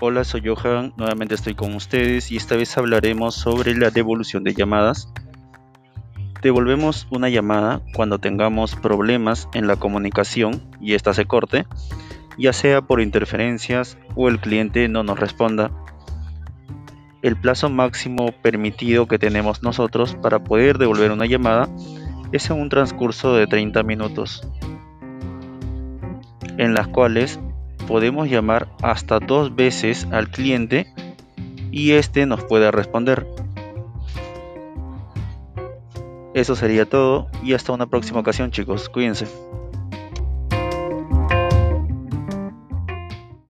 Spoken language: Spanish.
Hola, soy Johan, nuevamente estoy con ustedes y esta vez hablaremos sobre la devolución de llamadas. Devolvemos una llamada cuando tengamos problemas en la comunicación y ésta se corte, ya sea por interferencias o el cliente no nos responda. El plazo máximo permitido que tenemos nosotros para poder devolver una llamada es en un transcurso de 30 minutos, en las cuales podemos llamar hasta dos veces al cliente y este nos puede responder. Eso sería todo y hasta una próxima ocasión chicos, cuídense.